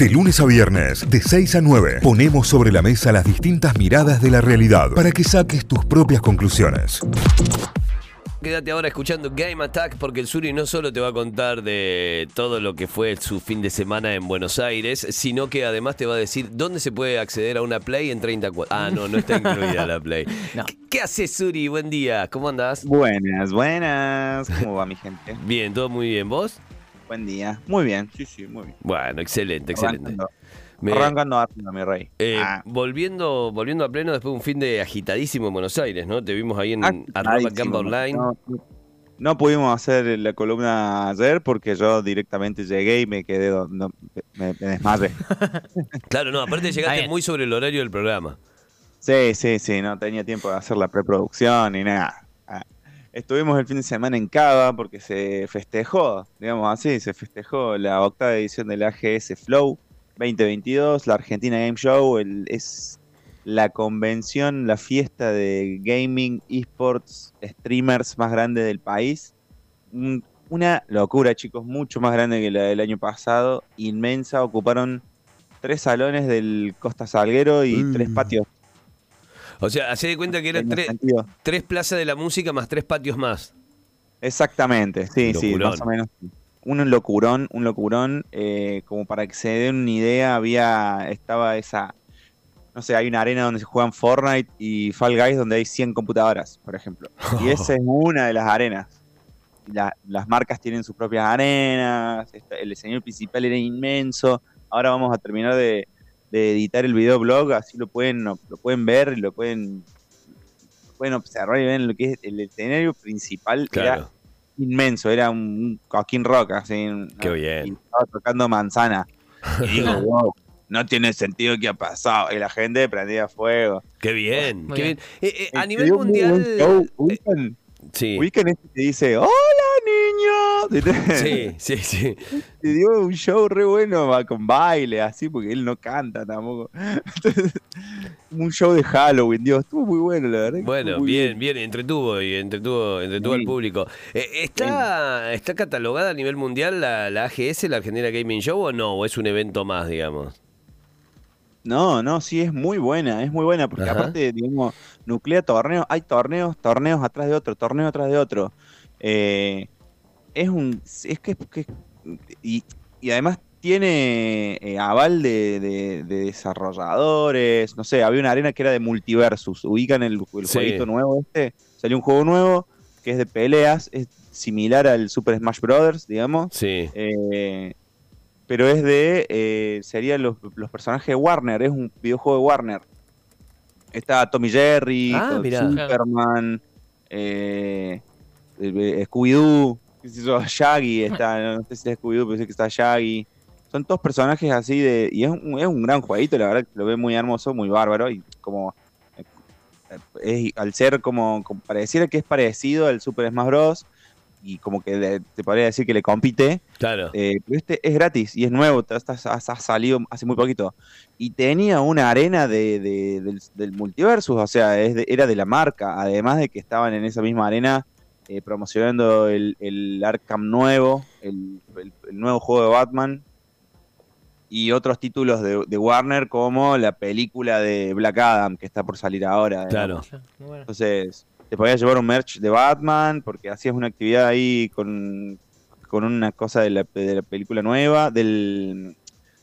De lunes a viernes, de 6 a 9, ponemos sobre la mesa las distintas miradas de la realidad para que saques tus propias conclusiones. Quédate ahora escuchando Game Attack porque el Suri no solo te va a contar de todo lo que fue su fin de semana en Buenos Aires, sino que además te va a decir dónde se puede acceder a una Play en 30 cuadras. Ah, no, no está incluida la Play. No. ¿Qué, qué haces, Suri? Buen día. ¿Cómo andás? Buenas, buenas. ¿Cómo va mi gente? Bien, todo muy bien. ¿Vos? Buen día. Muy bien, sí, sí, muy bien. Bueno, excelente, excelente. Arrancando, Me- arrancando Arsenal, mi rey. eh, Ah, volviendo, volviendo a pleno después de un fin de agitadísimo en Buenos Aires, ¿no? Te vimos ahí en arroba agitadísimo. Gamba Online. No, no pudimos hacer la columna ayer porque yo directamente llegué y me quedé, do- no, me, me desmayé. Claro, no, aparte llegaste bien. muy sobre el horario del programa. Sí, sí, sí, no tenía tiempo de hacer la preproducción ni nada. Estuvimos el fin de semana en Cava porque se festejó, digamos así, se festejó la octava edición del AGS Flow 2022, la Argentina Game Show, el- es la convención, la fiesta de gaming, esports, streamers más grande del país. Un- Una locura, chicos, mucho más grande que la del año pasado, inmensa, ocuparon tres salones del Costa Salguero y Mm. tres patios. O sea, hacé de cuenta que eran tres, tres plazas de la música más tres patios más. Exactamente, sí, sí, más o menos. Un locurón, un locurón, eh, como para que se den una idea, había, estaba esa, no sé, hay una arena donde se juegan Fortnite y Fall Guys donde hay 100 computadoras, por ejemplo. Y esa es una de las arenas. La- las marcas tienen sus propias arenas, esta- el escenario principal era inmenso. Ahora vamos a terminar de, de editar el videoblog, así lo pueden, lo pueden ver y lo pueden, lo pueden observar y ven lo que es el escenario principal. Era inmenso, era un, un coquín rock, así. ¿no? Qué bien. Y estaba tocando manzana. Y digo, wow, no tiene sentido que ha pasado. Y la gente prendía fuego. Qué bien, qué bien. bien. Eh, eh, a Se nivel mundial. Sí. ubican este que dice, ¡Hola, niños! Sí, sí, sí. Te dio un show re bueno con baile, así, porque él no canta tampoco. Entonces, un show de Halloween, Dios, estuvo muy bueno, la verdad. Bueno, muy bien, bien, entretuvo y entretuvo, entretuvo al público. Eh, ¿está, ¿Está catalogada a nivel mundial la, la AGS, la Argentina Gaming Show, o no? ¿O es un evento más, digamos? No, no, sí, es muy buena, es muy buena, porque Ajá. aparte, digamos, nuclea torneos, hay torneos, torneos atrás de otro, torneo atrás de otro. Eh, es un, es que, que- y, y además tiene eh, aval de, de- de desarrolladores, no sé, había una arena que era de multiversus, ubican el, el Sí. jueguito nuevo este, salió un juego nuevo que es de peleas, es similar al Super Smash Brothers, digamos, Sí. eh, pero es de. Eh, serían los, los personajes de Warner, es un videojuego de Warner. Está Tommy Jerry, Ah. Superman, eh, eh, Scooby-Doo, Shaggy, está, no sé si es Scooby-Doo, pero sé que está Shaggy. Son todos personajes así de. Y es un, es un gran jueguito, la verdad que lo ve muy hermoso, muy bárbaro. Y como. eh, es- al ser como, como. Pareciera que es parecido al Super Smash Bros. Y como que le- te podría decir que le compite. Claro. Eh, pero este es gratis y es nuevo, ha, salido hace muy poquito. Y tenía una arena de, de- del, del multiversus, o sea, es de- era de la marca, además de que estaban en esa misma arena eh, promocionando el, el Arkham nuevo, el, el- el nuevo juego de Batman y otros títulos de, de Warner como la película de Black Adam que está por salir ahora. Claro. Entonces, te podías llevar un merch de Batman porque hacías una actividad ahí con, con una cosa de la, de la película nueva, del,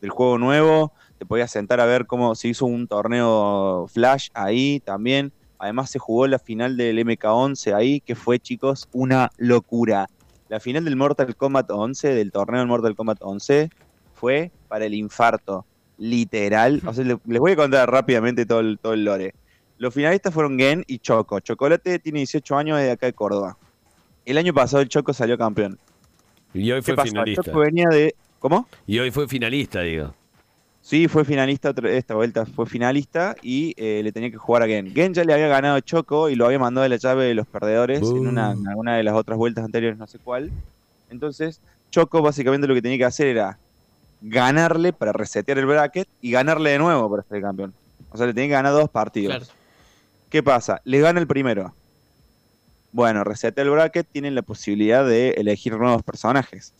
del juego nuevo. Te podías sentar a ver cómo se hizo un torneo Flash ahí también. Además, se jugó la final del MK11 ahí, que fue, chicos, una locura. La final del Mortal Kombat 11, del torneo del Mortal Kombat 11, fue para el infarto. Literal. O sea, le- les voy a contar rápidamente todo todo el lore. Los finalistas fueron Gen y Choco. Chocolate tiene 18 años de acá de Córdoba. El año pasado el Choco salió campeón. Y hoy ¿Qué fue finalista. Choco venía de. ¿Cómo? Y hoy fue finalista, digo. Sí, fue finalista esta vuelta, fue finalista y eh, le tenía que jugar a Gen. Gen ya le había ganado a Choco y lo había mandado a la llave de los perdedores en, una, en alguna de las otras vueltas anteriores, no sé cuál. Entonces, Choco básicamente lo que tenía que hacer era ganarle para resetear el bracket y ganarle de nuevo para ser campeón. O sea, le tenía que ganar dos partidos. Claro. ¿Qué pasa? Le gana el primero. Bueno, resetea el bracket, tienen la posibilidad de elegir nuevos personajes.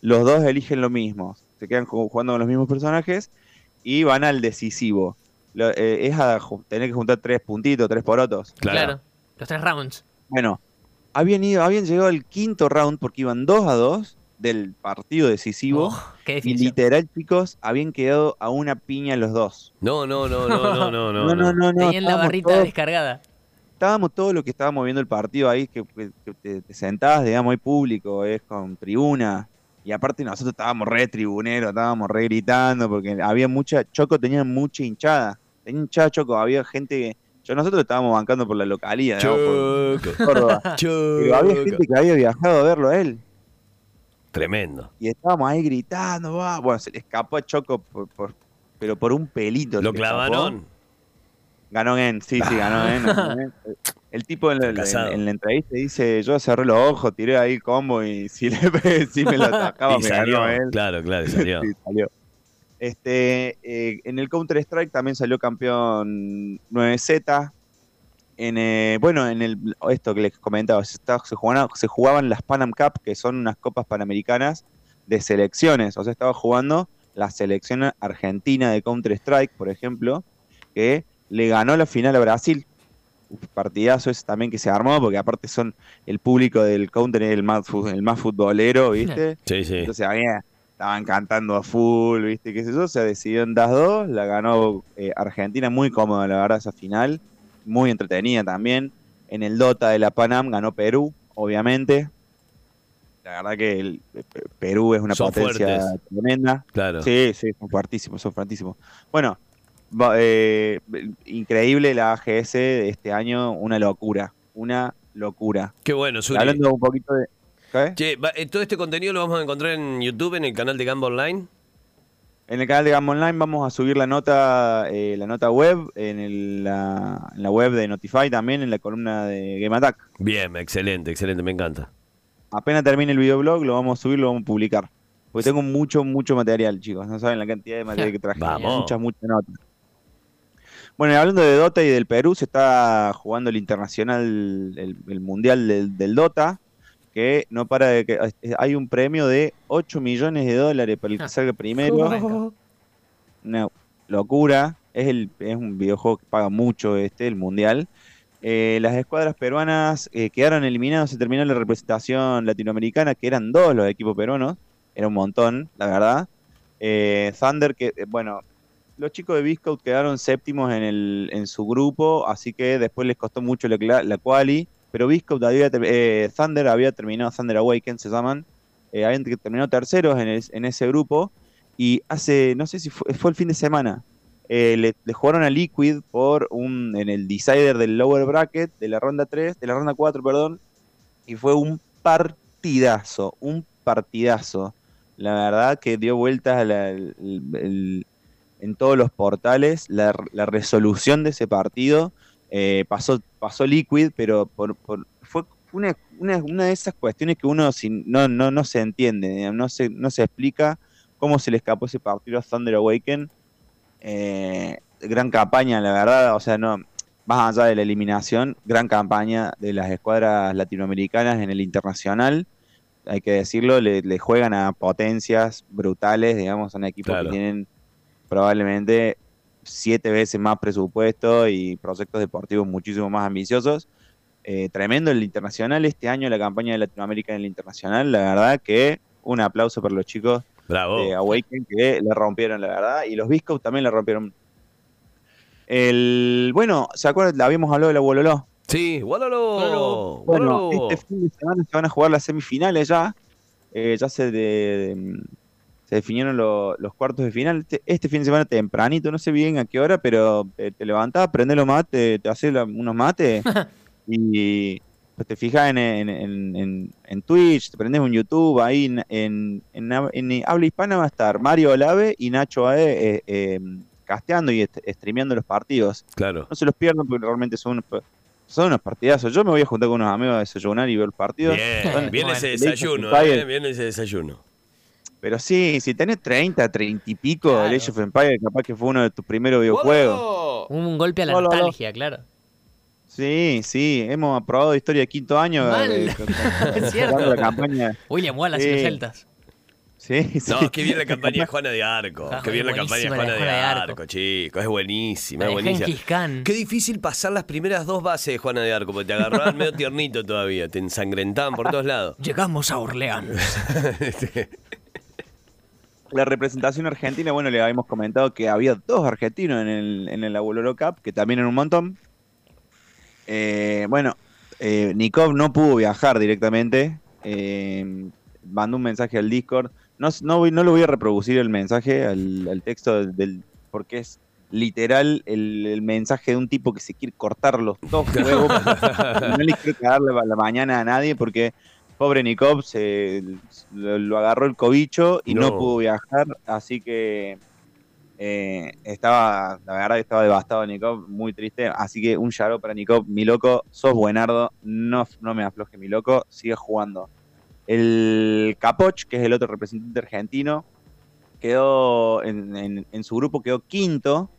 Los dos eligen lo mismo. se quedan ju- jugando con los mismos personajes y van al decisivo. Lo- eh, es a tener que juntar tres puntitos, tres porotos. Claro. Claro. Los tres rounds. Bueno, habían ido, habían llegado al quinto round porque iban 2 a 2 del partido decisivo. Oh, qué y literal, chicos, habían quedado a una piña los dos. No, no, no, no, no, no, no. no, no, no. Tenían la barrita todos- descargada. estábamos todos los que estábamos viendo el partido ahí, que, que- que te, te sentás, digamos, hay público, es con tribuna. Y aparte nosotros estábamos re tribuneros, estábamos re gritando, porque había mucha, Choco tenía mucha hinchada. Tenía hinchada Choco, había gente que. Yo nosotros estábamos bancando por la localía, digamos, Choco. por Córdoba. Pero había gente Choco. que había viajado a verlo a él. Tremendo. Y estábamos ahí gritando, va. Bueno, se le escapó a Choco por, por- pero por un pelito. Lo clavaron. Ganó en, sí, sí, ganó en. ganó en. El tipo en la, Fracasado. en- en la entrevista dice, yo cerré los ojos, tiré ahí el combo y si, le, si me lo atacaba Y me salió. ganó él. Claro, claro, y salió. Sí, salió. Este, eh, en el Counter Strike también salió campeón 9Z. En, eh, bueno, en el, esto que les comentaba, se, estaba- se jugaban, se jugaban las Panam Cup, que son unas copas panamericanas de selecciones. O sea, estaba jugando la selección argentina de Counter Strike, por ejemplo, que le ganó la final a Brasil. Partidazo ese también que se armó, porque aparte son el público del Counter el más, el más futbolero, ¿viste? Sí, sí. Entonces había, estaban cantando a full, ¿viste? ¿Qué sé yo? Se decidió en das 2, la ganó eh, Argentina, muy cómoda, la verdad, esa final. Muy entretenida también. En el Dota de la Panam ganó Perú, obviamente. La verdad que el, eh, Pe- Perú es una Son potencia fuertes. tremenda. Claro. Sí, sí, son fuertísimos, son fuertísimos. Bueno, eh, increíble la AGS de este año, una locura, una locura. Qué bueno, Suri. Hablando un poquito de... ¿qué? Che, va- eh, todo este contenido lo vamos a encontrar en YouTube, en el canal de Gamba Online. En el canal de Gamma Online vamos a subir la nota, eh, la nota web, en, el- la, en la web de Notify también, en la columna de Game Attack. Bien, excelente, excelente, me encanta. Apenas termine el videoblog, lo vamos a subir, lo vamos a publicar. Porque tengo mucho, mucho material, chicos. No saben la cantidad de material que traje. Vamos. Muchas, muchas notas. Bueno, hablando de Dota y del Perú, se está jugando el internacional, el, el mundial del, del Dota, que no para de que hay un premio de 8 millones de dólares para el que salga primero. una locura. Es, el, es un videojuego que paga mucho este, el mundial. Eh, las escuadras peruanas eh, quedaron eliminadas, se terminó la representación latinoamericana, que eran dos los equipos peruanos, era un montón, la verdad. Eh, Thunder, que eh, bueno, los chicos de Biscout quedaron séptimos en, el, en su grupo, así que después les costó mucho la, la quali, pero Biscout había, eh, Thunder había terminado, Thunder Awaken se llaman, eh, habían ter- terminado terceros en, es- en ese grupo, y hace, no sé si fue, fue el fin de semana, eh, le, jugaron a Liquid por un, en el decider del lower bracket de la ronda 3, de la ronda 4, perdón, y fue un partidazo, un partidazo. La verdad que dio vueltas el- el- en todos los portales la resolución de ese partido. Eh, pasó, pasó Liquid, pero por, por- fue una, una, una de esas cuestiones que uno sin- no, no, no se entiende, no se, no se explica cómo se le escapó ese partido a Thunder Awaken. Eh, gran campaña, la verdad, o sea, no, más allá de la eliminación, gran campaña de las escuadras latinoamericanas en el internacional. Hay que decirlo, le, le juegan a potencias brutales, digamos, son equipos Claro. que tienen probablemente siete veces más presupuesto y proyectos deportivos muchísimo más ambiciosos. Eh, tremendo el internacional este año, la campaña de Latinoamérica en el internacional, la verdad que un aplauso para los chicos Bravo. de Awaken que le rompieron, la verdad, y los Biscout también le rompieron. El, bueno, ¿se acuerdan? La habíamos hablado de la Wololó. Sí, Walolo. Bueno, este fin de semana se van a jugar las semifinales ya. Eh, ya se, de- de- se definieron lo- los cuartos de final. Este, este fin de semana tempranito, no sé bien a qué hora, pero te, te levantás, prendés los mates, te haces unos mates y pues, te fijas en, en, en- en- en Twitch, te prendes un YouTube, ahí en, en, en hab- en habla hispana va a estar Mario Olave y Nacho Ae eh, eh, casteando y est- streameando los partidos. Claro. No se los pierdan porque realmente son unos, son unos partidazos. Yo me voy a juntar con unos amigos a desayunar y ver los partidos. Bien, Son- viene ese desayuno, eh, viene ese desayuno. Pero sí, si tenés 30, 30 y pico, Claro. el Age of Empires capaz que fue uno de tus primeros videojuegos. Un golpe a la No, no, no. nostalgia, claro. Sí, sí, hemos aprobado historia de quinto año. Mal. eh, con- con- Es cierto. jugando la campaña. William Wallace y los celtas. Sí, sí. No, qué bien la campaña de Juana de Arco. Ah, Qué bien la campaña de Juana de de Juana de Arco, Arco. chicos. Es buenísima, es buenísima. Qué difícil pasar las primeras dos bases de Juana de Arco, porque te agarraban medio tiernito todavía, te ensangrentaban por todos lados. Llegamos a Orleans. La representación argentina, bueno, le habíamos comentado que había dos argentinos en el, en el Abuelo Cup, que también eran un montón. Eh, bueno, eh, Nikov no pudo viajar directamente. eh, mandó un mensaje al Discord. No, no, voy- no lo voy a reproducir el mensaje, al, al texto del, del- porque es literal el, el mensaje de un tipo que se quiere cortar los dos huevos. no le quiero cagar la, la mañana a nadie porque pobre Nikov se lo, lo agarró el cobicho y no. No. pudo viajar, así que eh, estaba, la verdad que estaba devastado Nikov, muy triste, así que un yaro para Nikov, mi loco, sos buenardo, no, no me afloje mi loco, sigue jugando. El Capoch, que es el otro representante argentino, quedó en, en- en su grupo, quedó quinto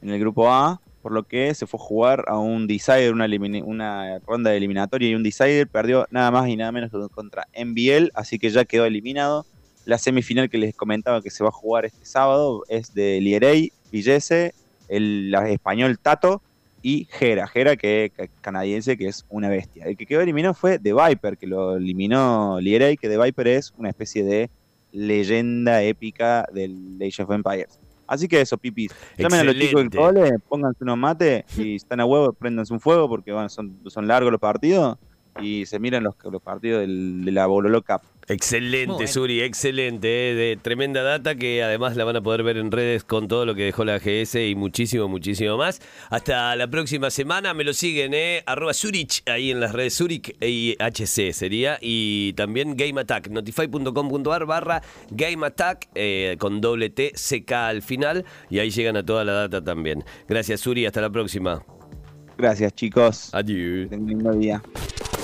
en el grupo A, por lo que se fue a jugar a un decider, una, ronda de eliminatoria y un decider, perdió nada más y nada menos que contra NBL, así que ya quedó eliminado. La semifinal que les comentaba que se va a jugar este sábado es de Lierey, Villese, el español Tato y Jera, Jera que que- canadiense que es una bestia. El que quedó eliminado fue The Viper, que lo eliminó Lierey, que The Viper es una especie de leyenda épica del Age of Empires. Así que eso, pipis. Llamen a los chicos del cole, pónganse unos mates y están a huevo, prendanse un fuego porque bueno, son, son largos los partidos y se miran los, los partidos del, de la Bololo Cup. Excelente, bueno. Suri, excelente. eh, de tremenda data que además la van a poder ver en redes con todo lo que dejó la GS y muchísimo, muchísimo más. Hasta la próxima semana. Me lo siguen, ¿eh? Arroba Zurich, ahí en las redes Zurich y HC sería. Y también Game Attack, notify.com.ar barra Game Attack eh, con doble T, CK al final. Y ahí llegan a toda la data también. Gracias, Suri. Hasta la próxima. Gracias chicos. Adiós. Que tengan un lindo día.